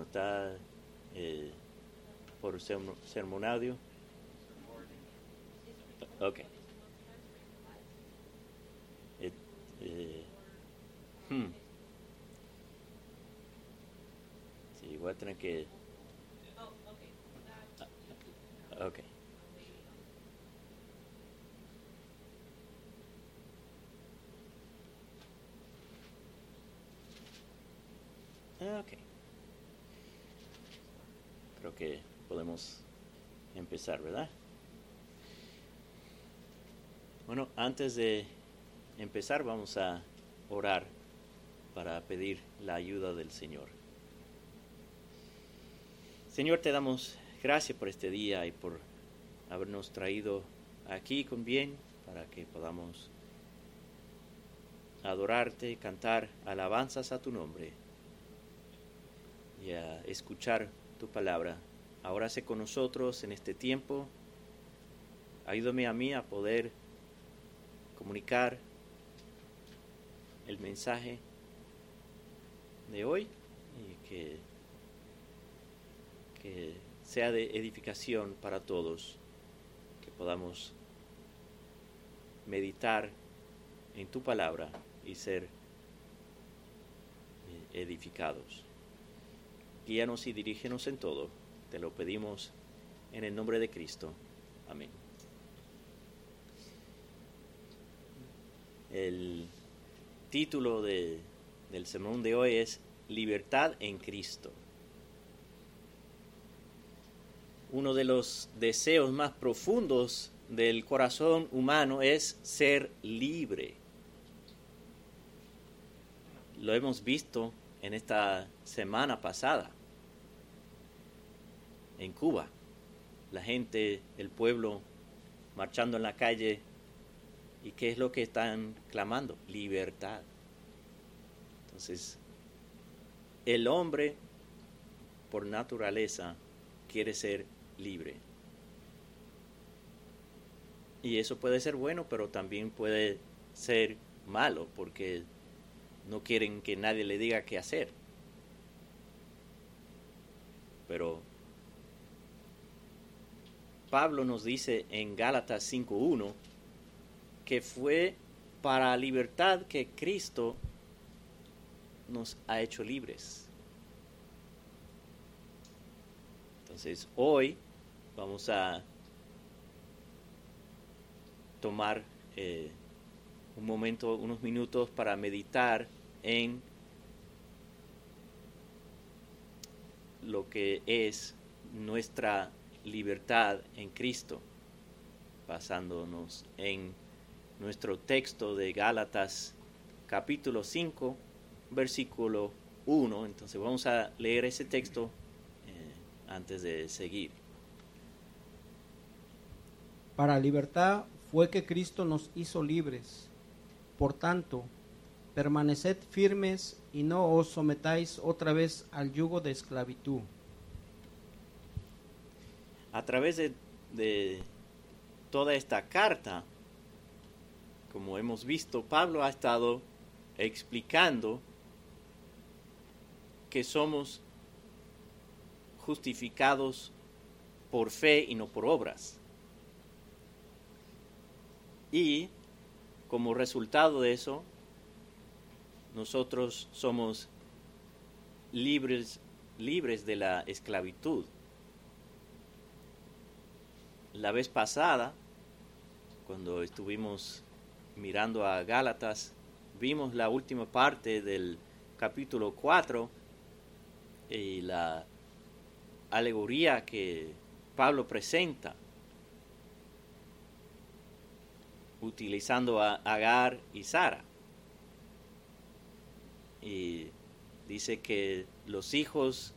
hermano? ¿Está eh, por sermo- sermonario? Ok. Eh, eh, hmm. Sí, voy a tener que... Ah, Ok. Ah, Ok. Creo que podemos empezar, ¿verdad? Bueno, antes de empezar vamos a orar para pedir la ayuda del Señor. Señor, te damos gracias por este día y por habernos traído aquí con bien para que podamos adorarte, cantar alabanzas a tu nombre y a escuchar tu palabra. Ahora sé con nosotros en este tiempo. Ayúdame a mí a poder comunicar el mensaje de hoy y que, que sea de edificación para todos, que podamos meditar en tu palabra y ser eh, edificados. Guíanos y dirígenos en todo. Te lo pedimos en el nombre de Cristo. Amén. El título de- del sermón de hoy es Libertad en Cristo. Uno de los deseos más profundos del corazón humano es ser libre. Lo hemos visto en esta semana pasada en Cuba. La gente, el pueblo marchando en la calle ¿Y qué es lo que están clamando? Libertad. Entonces, el hombre, por naturaleza, quiere ser libre. Y eso puede ser bueno, pero también puede ser malo, porque no quieren que nadie le diga qué hacer. Pero Pablo nos dice en Gálatas 5.1 que fue para libertad que Cristo nos ha hecho libres. Entonces, hoy vamos a tomar eh, un momento, unos minutos para meditar en lo que es nuestra libertad en Cristo, basándonos en nuestro texto de Gálatas capítulo 5, versículo 1. Entonces vamos a leer ese texto eh, antes de seguir. Para libertad fue que Cristo nos hizo libres. Por tanto, permaneced firmes y no os sometáis otra vez al yugo de esclavitud. A través de, de toda esta carta, como hemos visto, Pablo ha estado explicando que somos justificados por fe y no por obras. Y como resultado de eso, nosotros somos libres, libres de la esclavitud. La vez pasada, cuando estuvimos mirando a Gálatas, vimos la última parte del capítulo 4 y la alegoría que Pablo presenta, utilizando a Agar y Sara. Y dice que los hijos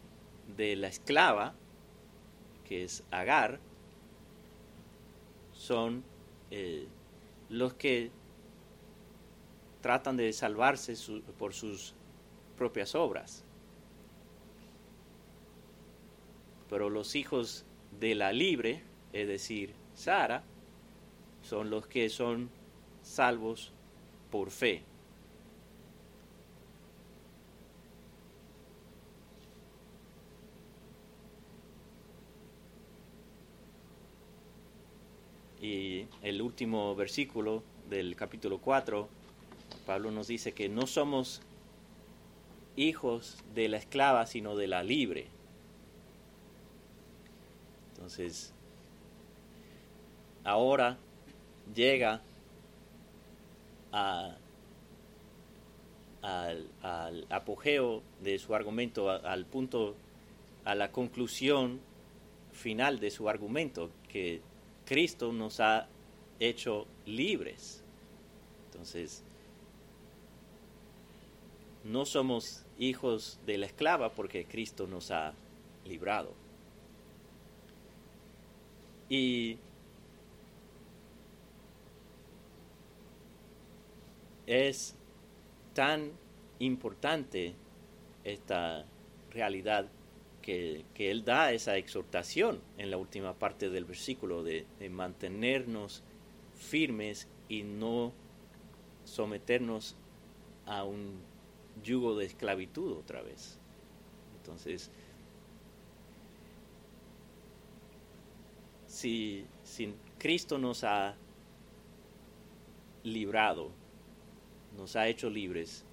de la esclava, que es Agar, son eh, los que tratan de salvarse por sus propias obras. Pero los hijos de la libre, es decir, Sara, son los que son salvos por fe. El último versículo del capítulo 4, Pablo nos dice que no somos hijos de la esclava, sino de la libre. Entonces, ahora llega al, apogeo de su argumento, al punto, a la conclusión final de su argumento, que Cristo nos ha hecho libres. Entonces, no somos hijos de la esclava porque Cristo nos ha librado. Y es tan importante esta realidad que, Él da esa exhortación en la última parte del versículo de, mantenernos firmes y no someternos a un yugo de esclavitud otra vez. Entonces, si Cristo nos ha librado, nos ha hecho libres,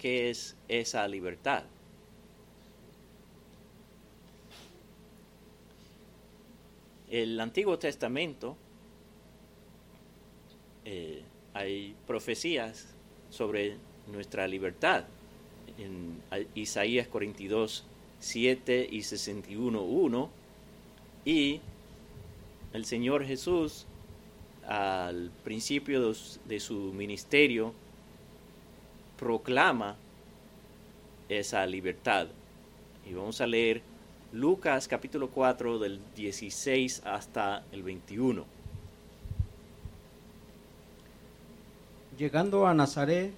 ¿qué es esa libertad? El Antiguo Testamento eh, hay profecías sobre nuestra libertad. En Isaías 42, 7 y 61, 1. Y el Señor Jesús, al principio de su ministerio, proclama esa libertad. Y vamos a leer Lucas capítulo 4 del 16 hasta el 21. llegando a Nazaret,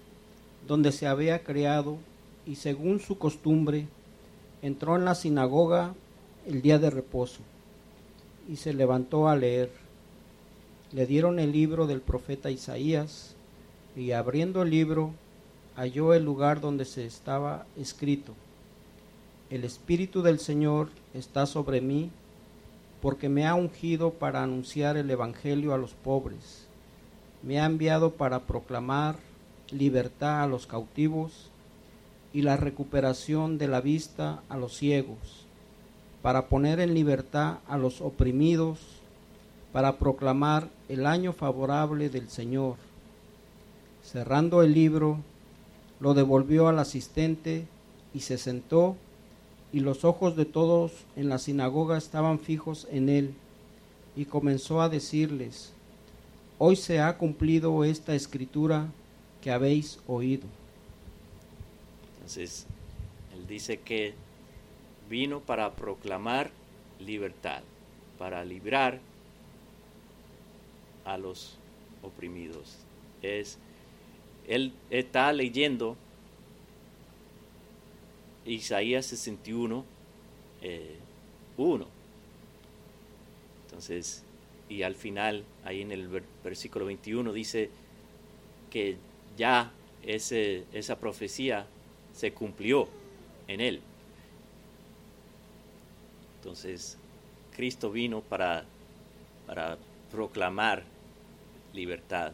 donde se había criado, y según su costumbre, entró en la sinagoga el día de reposo, y se levantó a leer. Le dieron el libro del profeta Isaías, y abriendo el libro, halló el lugar donde se estaba escrito, El Espíritu del Señor está sobre mí, porque me ha ungido para anunciar el Evangelio a los pobres me ha enviado para proclamar libertad a los cautivos y la recuperación de la vista a los ciegos, para poner en libertad a los oprimidos, para proclamar el año favorable del Señor. Cerrando el libro, lo devolvió al asistente y se sentó, y los ojos de todos en la sinagoga estaban fijos en él, y comenzó a decirles, hoy se ha cumplido esta escritura que habéis oído. Entonces, él dice que vino para proclamar libertad, para librar a los oprimidos. Es, él está leyendo Isaías 61, 1. Eh, Entonces, y al final, ahí en el versículo 21, dice que ya ese, esa profecía se cumplió en él. Entonces, Cristo vino para, para proclamar libertad.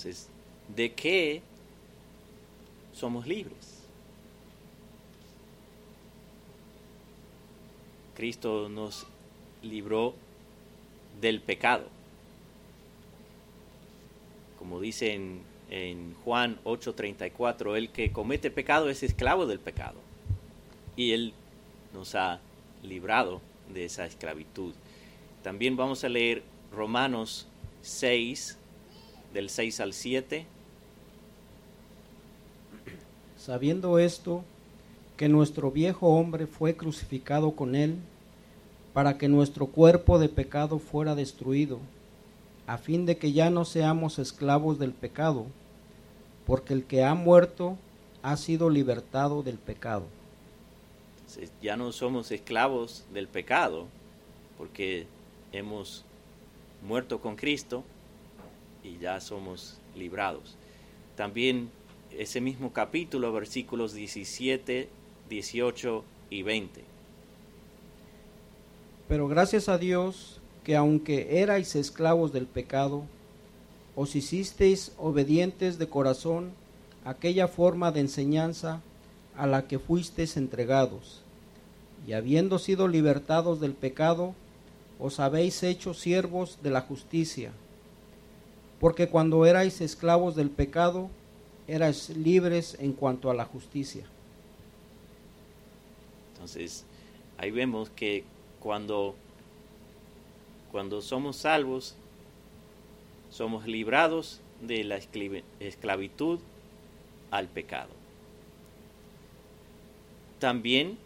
Entonces, ¿de qué somos libres? Cristo nos libró del pecado. Como dice en, en Juan 8:34, el que comete pecado es esclavo del pecado. Y Él nos ha librado de esa esclavitud. También vamos a leer Romanos 6, del 6 al 7. Sabiendo esto, que nuestro viejo hombre fue crucificado con él, para que nuestro cuerpo de pecado fuera destruido, a fin de que ya no seamos esclavos del pecado, porque el que ha muerto ha sido libertado del pecado. Ya no somos esclavos del pecado, porque hemos muerto con Cristo y ya somos librados. También ese mismo capítulo, versículos 17, 18 y 20 Pero gracias a Dios que aunque erais esclavos del pecado, os hicisteis obedientes de corazón aquella forma de enseñanza a la que fuisteis entregados, y habiendo sido libertados del pecado, os habéis hecho siervos de la justicia, porque cuando erais esclavos del pecado, erais libres en cuanto a la justicia. Entonces, ahí vemos que cuando, cuando somos salvos, somos librados de la esclavitud al pecado. También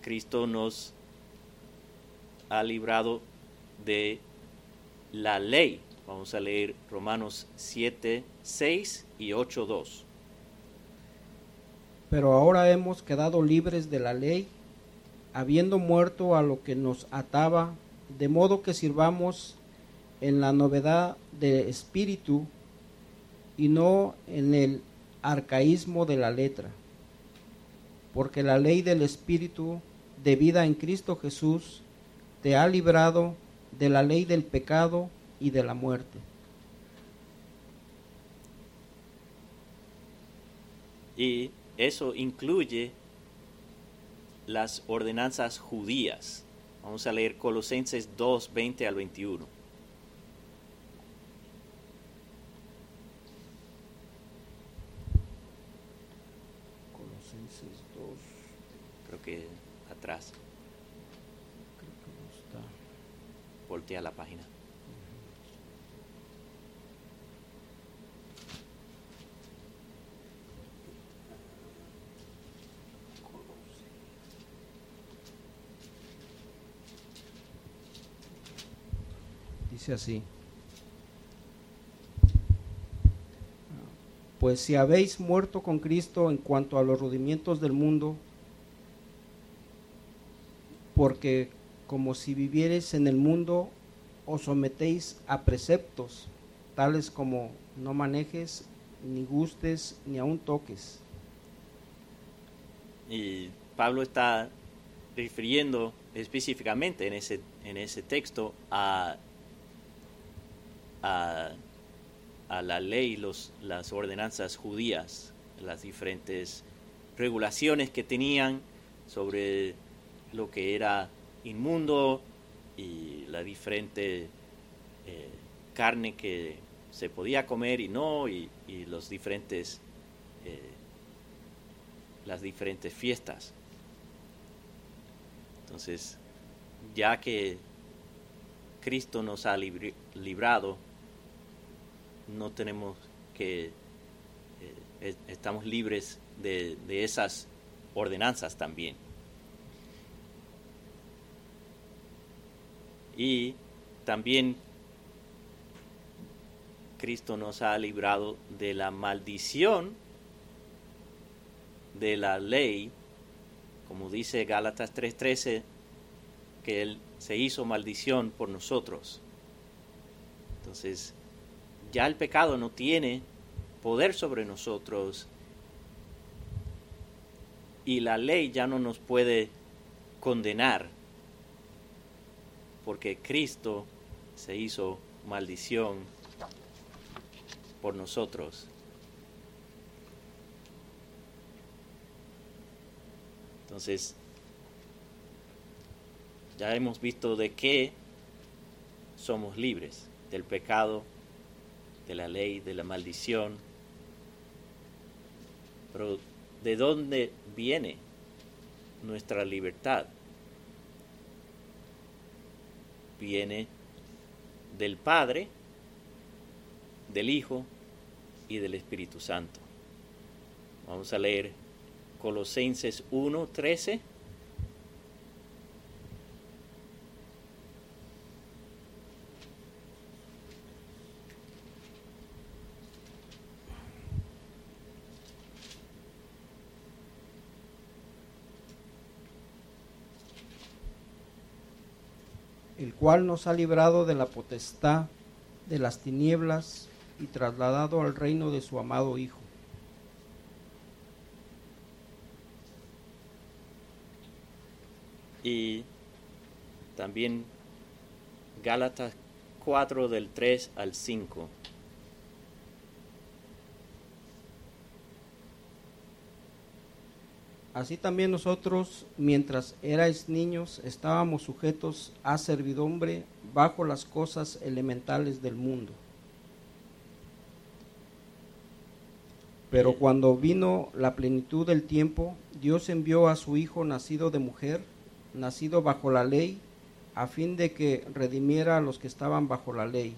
Cristo nos ha librado de la ley. Vamos a leer Romanos 7, 6 y 8, 2. Pero ahora hemos quedado libres de la ley, habiendo muerto a lo que nos ataba, de modo que sirvamos en la novedad de espíritu y no en el arcaísmo de la letra. Porque la ley del espíritu de vida en Cristo Jesús te ha librado de la ley del pecado y de la muerte. Y eso incluye las ordenanzas judías. Vamos a leer Colosenses 2, 20 al 21. Colosenses 2. Creo que atrás. Creo que no está. Voltea la página. Dice así. Pues si habéis muerto con Cristo en cuanto a los rudimientos del mundo, porque como si vivierais en el mundo, os sometéis a preceptos, tales como no manejes, ni gustes, ni aun toques. Y Pablo está refiriendo específicamente en ese, en ese texto a, a, a la ley, los, las ordenanzas judías, las diferentes regulaciones que tenían sobre lo que era inmundo y la diferente eh, carne que se podía comer y no, y, los diferentes, eh, las diferentes fiestas. Entonces, ya que Cristo nos ha librado, no tenemos que, eh, es- estamos libres de, de esas ordenanzas también. Y también Cristo nos ha librado de la maldición de la ley, como dice Gálatas 3:13, que Él se hizo maldición por nosotros. Entonces, ya el pecado no tiene poder sobre nosotros y la ley ya no nos puede condenar porque Cristo se hizo maldición por nosotros. Entonces, ya hemos visto de qué somos libres, del pecado, de la ley, de la maldición. Pero ¿de dónde viene nuestra libertad? Viene del Padre, del Hijo y del Espíritu Santo. Vamos a leer Colosenses 1, 13. Cual nos ha librado de la potestad de las tinieblas y trasladado al reino de su amado Hijo. Y también Gálatas 4 del 3 al 5. Así también nosotros, mientras erais niños, estábamos sujetos a servidumbre bajo las cosas elementales del mundo. Pero cuando vino la plenitud del tiempo, Dios envió a su Hijo nacido de mujer, nacido bajo la ley, a fin de que redimiera a los que estaban bajo la ley,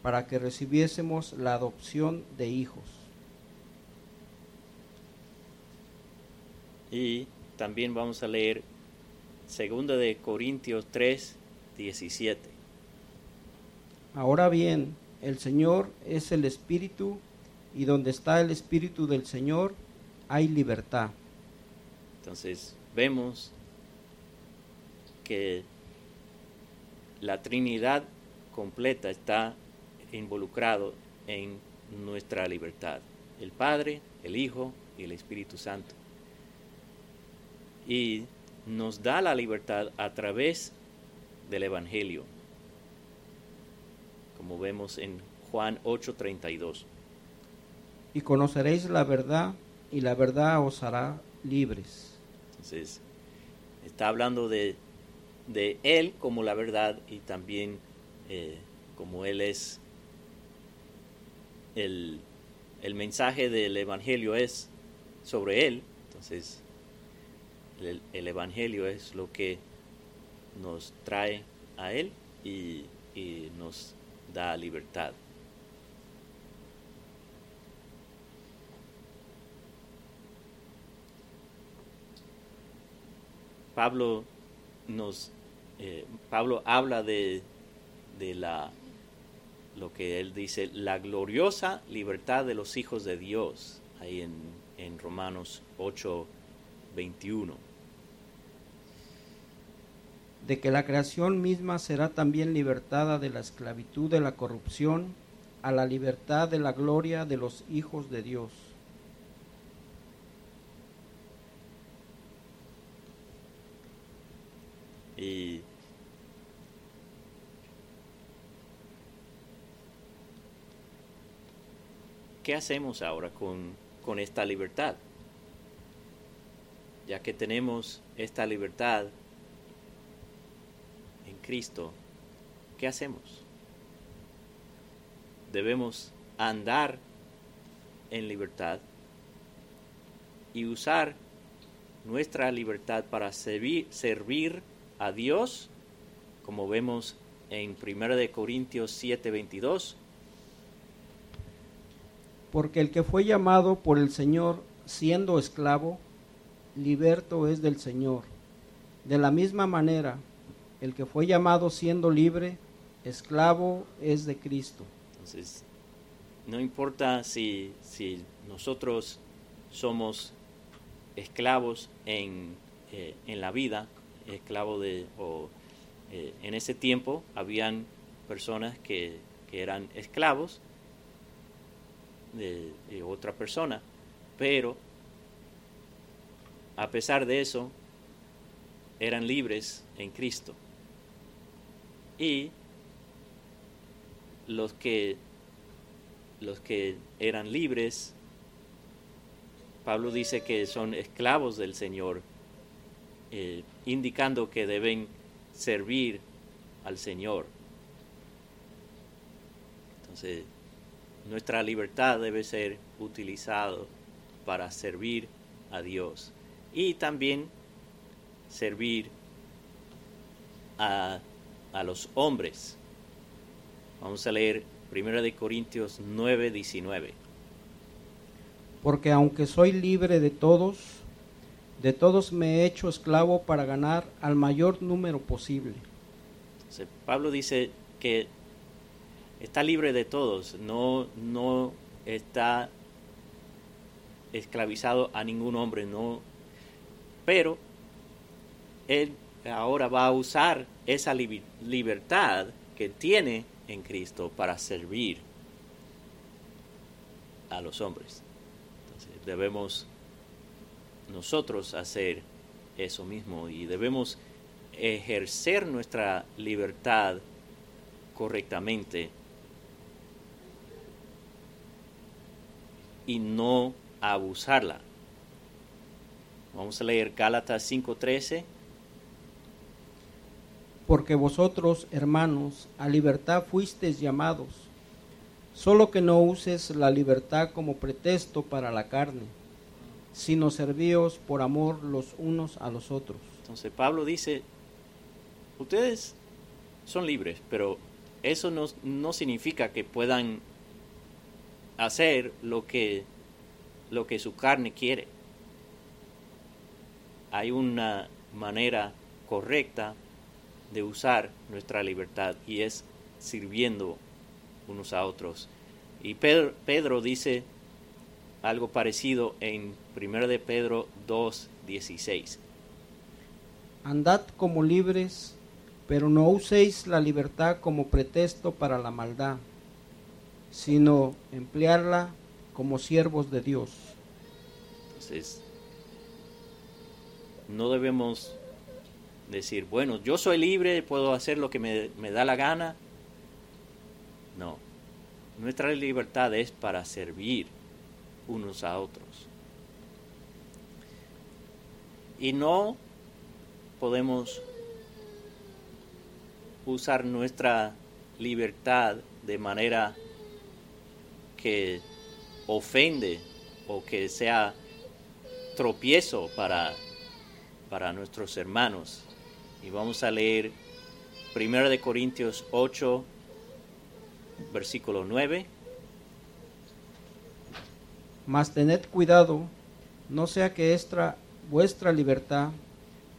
para que recibiésemos la adopción de hijos. Y también vamos a leer 2 de Corintios 3, 17. Ahora bien, el Señor es el Espíritu, y donde está el Espíritu del Señor, hay libertad. Entonces vemos que la Trinidad completa está involucrado en nuestra libertad. El Padre, el Hijo y el Espíritu Santo y nos da la libertad a través del Evangelio, como vemos en Juan 8:32. Y conoceréis la verdad y la verdad os hará libres. Entonces, está hablando de, de Él como la verdad y también eh, como Él es el, el mensaje del Evangelio es sobre Él. Entonces, el, Evangelio es lo que nos trae a Él y, nos da libertad. Pablo nos eh, Pablo habla de, de, la lo que él dice la gloriosa libertad de los hijos de Dios ahí en, en Romanos 8 21 de que la creación misma será también libertada de la esclavitud de la corrupción a la libertad de la gloria de los hijos de Dios. Y ¿qué hacemos ahora con, con esta libertad? Ya que tenemos esta libertad, Cristo, ¿qué hacemos? Debemos andar en libertad y usar nuestra libertad para servir, a Dios, como vemos en 1 Corintios 7:22. Porque el que fue llamado por el Señor siendo esclavo, liberto es del Señor. De la misma manera, el que fue llamado siendo libre, esclavo es de Cristo. Entonces, no importa si, si nosotros somos esclavos en, eh, en la vida, esclavo de, o eh, en ese tiempo habían personas que, que eran esclavos de otra persona, pero a pesar de eso, eran libres en Cristo y los que los que eran libres Pablo dice que son esclavos del Señor eh, indicando que deben servir al Señor. Entonces nuestra libertad debe ser utilizada para servir a Dios y también servir a a los hombres. Vamos a leer 1 de Corintios 9, 19. Porque aunque soy libre de todos, de todos me he hecho esclavo para ganar al mayor número posible. Pablo dice que está libre de todos, no, no está esclavizado a ningún hombre, no, pero él ahora va a usar esa libertad que tiene en Cristo para servir a los hombres. Entonces debemos nosotros hacer eso mismo y debemos ejercer nuestra libertad correctamente y no abusarla. Vamos a leer Gálatas 5:13. Porque vosotros, hermanos, a libertad fuisteis llamados, solo que no uses la libertad como pretexto para la carne, sino servíos por amor los unos a los otros. Entonces Pablo dice, ustedes son libres, pero eso no, no significa que puedan hacer lo que, lo que su carne quiere. Hay una manera correcta de usar nuestra libertad y es sirviendo unos a otros. Y Pedro, Pedro dice algo parecido en 1 de Pedro 2, 16. Andad como libres, pero no uséis la libertad como pretexto para la maldad sino emplearla como siervos de Dios. Entonces, no debemos decir, bueno, yo soy libre, puedo hacer lo que me, me da la gana. No, nuestra libertad es para servir unos a otros. Y no podemos usar nuestra libertad de manera que ofende o que sea tropiezo para, para nuestros hermanos. Y vamos a leer 1 de Corintios 8, versículo 9. Mas tened cuidado, no sea que esta vuestra libertad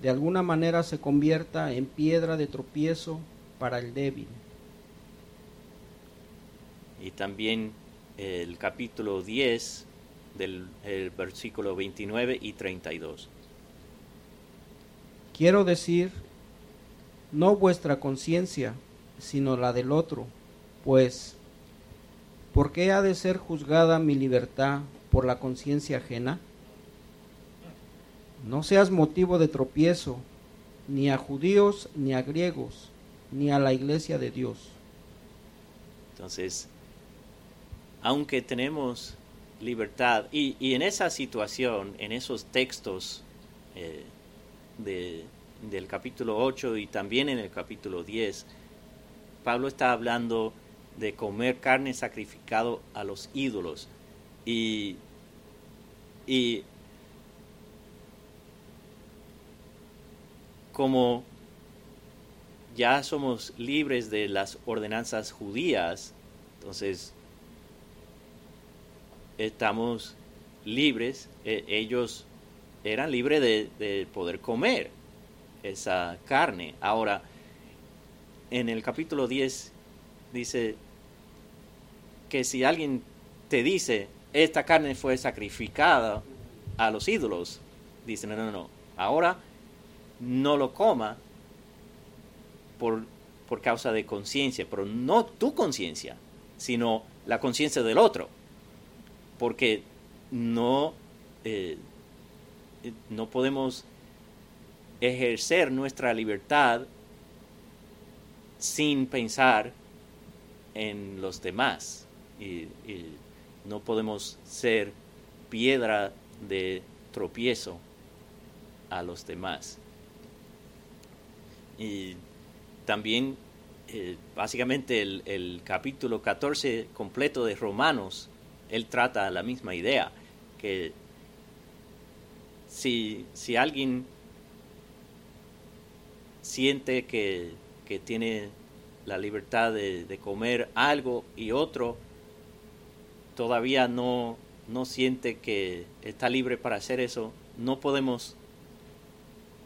de alguna manera se convierta en piedra de tropiezo para el débil. Y también el capítulo 10 del versículo 29 y 32. Quiero decir, no vuestra conciencia, sino la del otro, pues, ¿por qué ha de ser juzgada mi libertad por la conciencia ajena? No seas motivo de tropiezo, ni a judíos, ni a griegos, ni a la iglesia de Dios. Entonces, aunque tenemos libertad, y, en esa situación, en esos textos eh, del capítulo 8 y también en el capítulo 10, Pablo está hablando de comer carne sacrificado a los ídolos. Y, y como ya somos libres de las ordenanzas judías, entonces estamos libres, e, ellos eran libres de, poder comer esa carne. Ahora, en el capítulo 10 dice que si alguien te dice, esta carne fue sacrificada a los ídolos, dice, no, no, no, ahora no lo coma por, por causa de conciencia, pero no tu conciencia, sino la conciencia del otro porque no, eh, no podemos ejercer nuestra libertad sin pensar en los demás y, no podemos ser piedra de tropiezo a los demás. Y también, eh, básicamente, el, el, capítulo 14 completo de Romanos él trata la misma idea, que si, si alguien siente que, tiene la libertad de, comer algo y otro todavía no, no siente que está libre para hacer eso, no podemos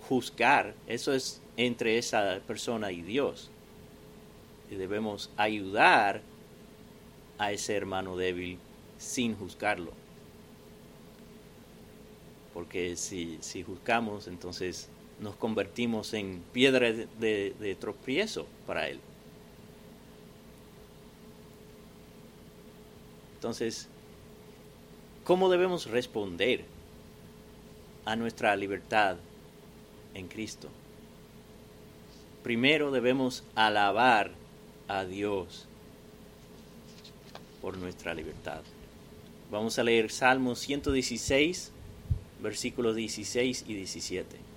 juzgar, eso es entre esa persona y Dios. Y debemos ayudar a ese hermano débil sin juzgarlo. Porque si, si juzgamos, entonces nos convertimos en piedra de, de, tropiezo para él. Entonces, ¿cómo debemos responder a nuestra libertad en Cristo? primero debemos alabar a Dios por nuestra libertad. Vamos a leer Salmo 116, versículos 16 y 17.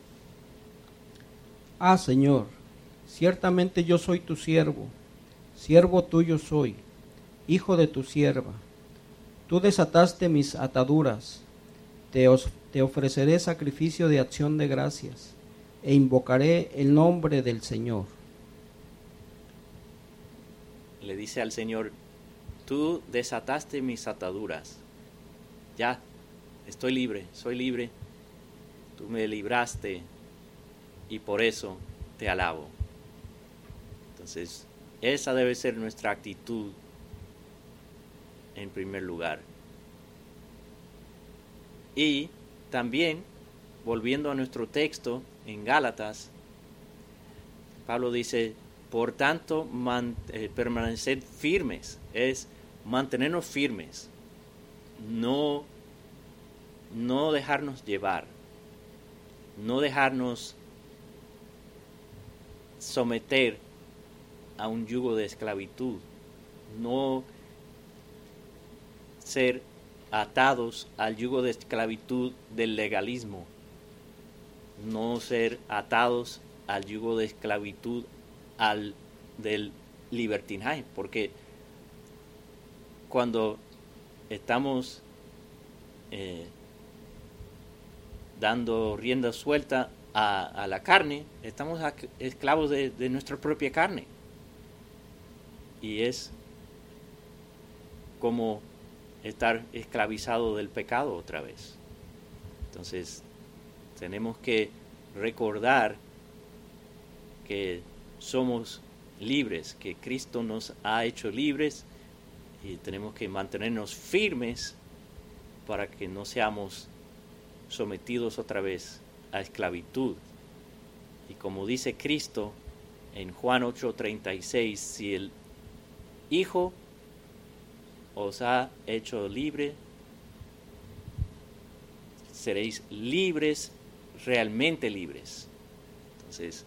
Ah, Señor, ciertamente yo soy tu siervo, siervo tuyo soy, hijo de tu sierva. Tú desataste mis ataduras, te, te ofreceré sacrificio de acción de gracias e invocaré el nombre del Señor. Le dice al Señor, tú desataste mis ataduras, ya, estoy libre, soy libre, tú me libraste y por eso te alabo. Entonces, esa debe ser nuestra actitud en primer lugar. Y también, volviendo a nuestro texto en Gálatas, Pablo dice, por tanto, eh, permanecer firmes, es mantenernos firmes, no, no dejarnos llevar, no dejarnos someter a un yugo de esclavitud, no ser atados al yugo de esclavitud del legalismo, no ser atados al yugo de esclavitud al del libertinaje, porque cuando estamos eh, dando rienda suelta a, la carne, estamos esclavos de, de nuestra propia carne. Y es como estar esclavizado del pecado otra vez. Entonces, tenemos que recordar que somos libres, que Cristo nos ha hecho libres y tenemos que mantenernos firmes para que no seamos sometidos otra vez esclavitud. Y como dice Cristo en Juan 8:36, si el Hijo os ha hecho libre, seréis libres, realmente libres. Entonces,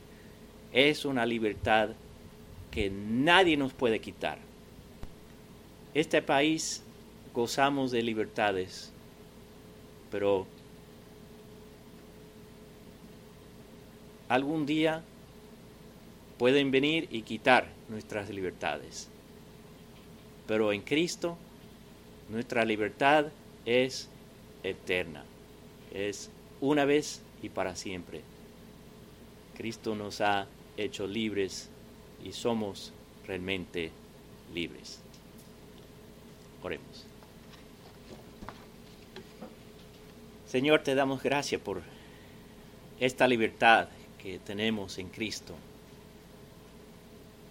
es una libertad que nadie nos puede quitar. Este país gozamos de libertades, pero algún día pueden venir y quitar nuestras libertades. Pero en Cristo nuestra libertad es eterna, es una vez y para siempre. Cristo nos ha hecho libres y somos realmente libres. Oremos. Señor, te damos gracias por esta libertad que tenemos en Cristo.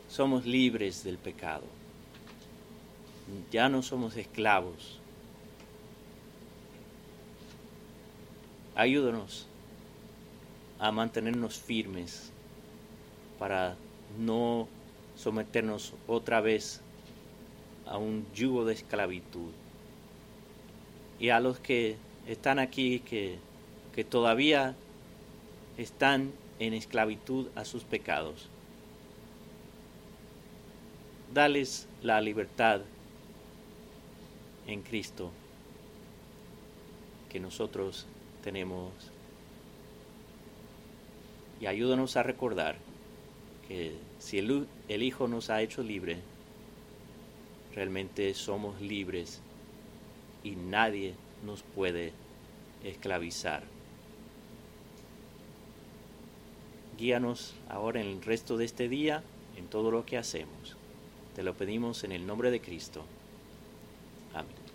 Somos libres del pecado. Ya no somos esclavos. Ayúdanos a mantenernos firmes para no someternos otra vez a un yugo de esclavitud. Y a los que están aquí, que, que todavía están en esclavitud a sus pecados, dales la libertad en Cristo que nosotros tenemos y ayúdanos a recordar que si el, el, Hijo nos ha hecho libre, realmente somos libres y nadie nos puede esclavizar. Guíanos ahora en el resto de este día, en todo lo que hacemos. Te lo pedimos en el nombre de Cristo. Amén.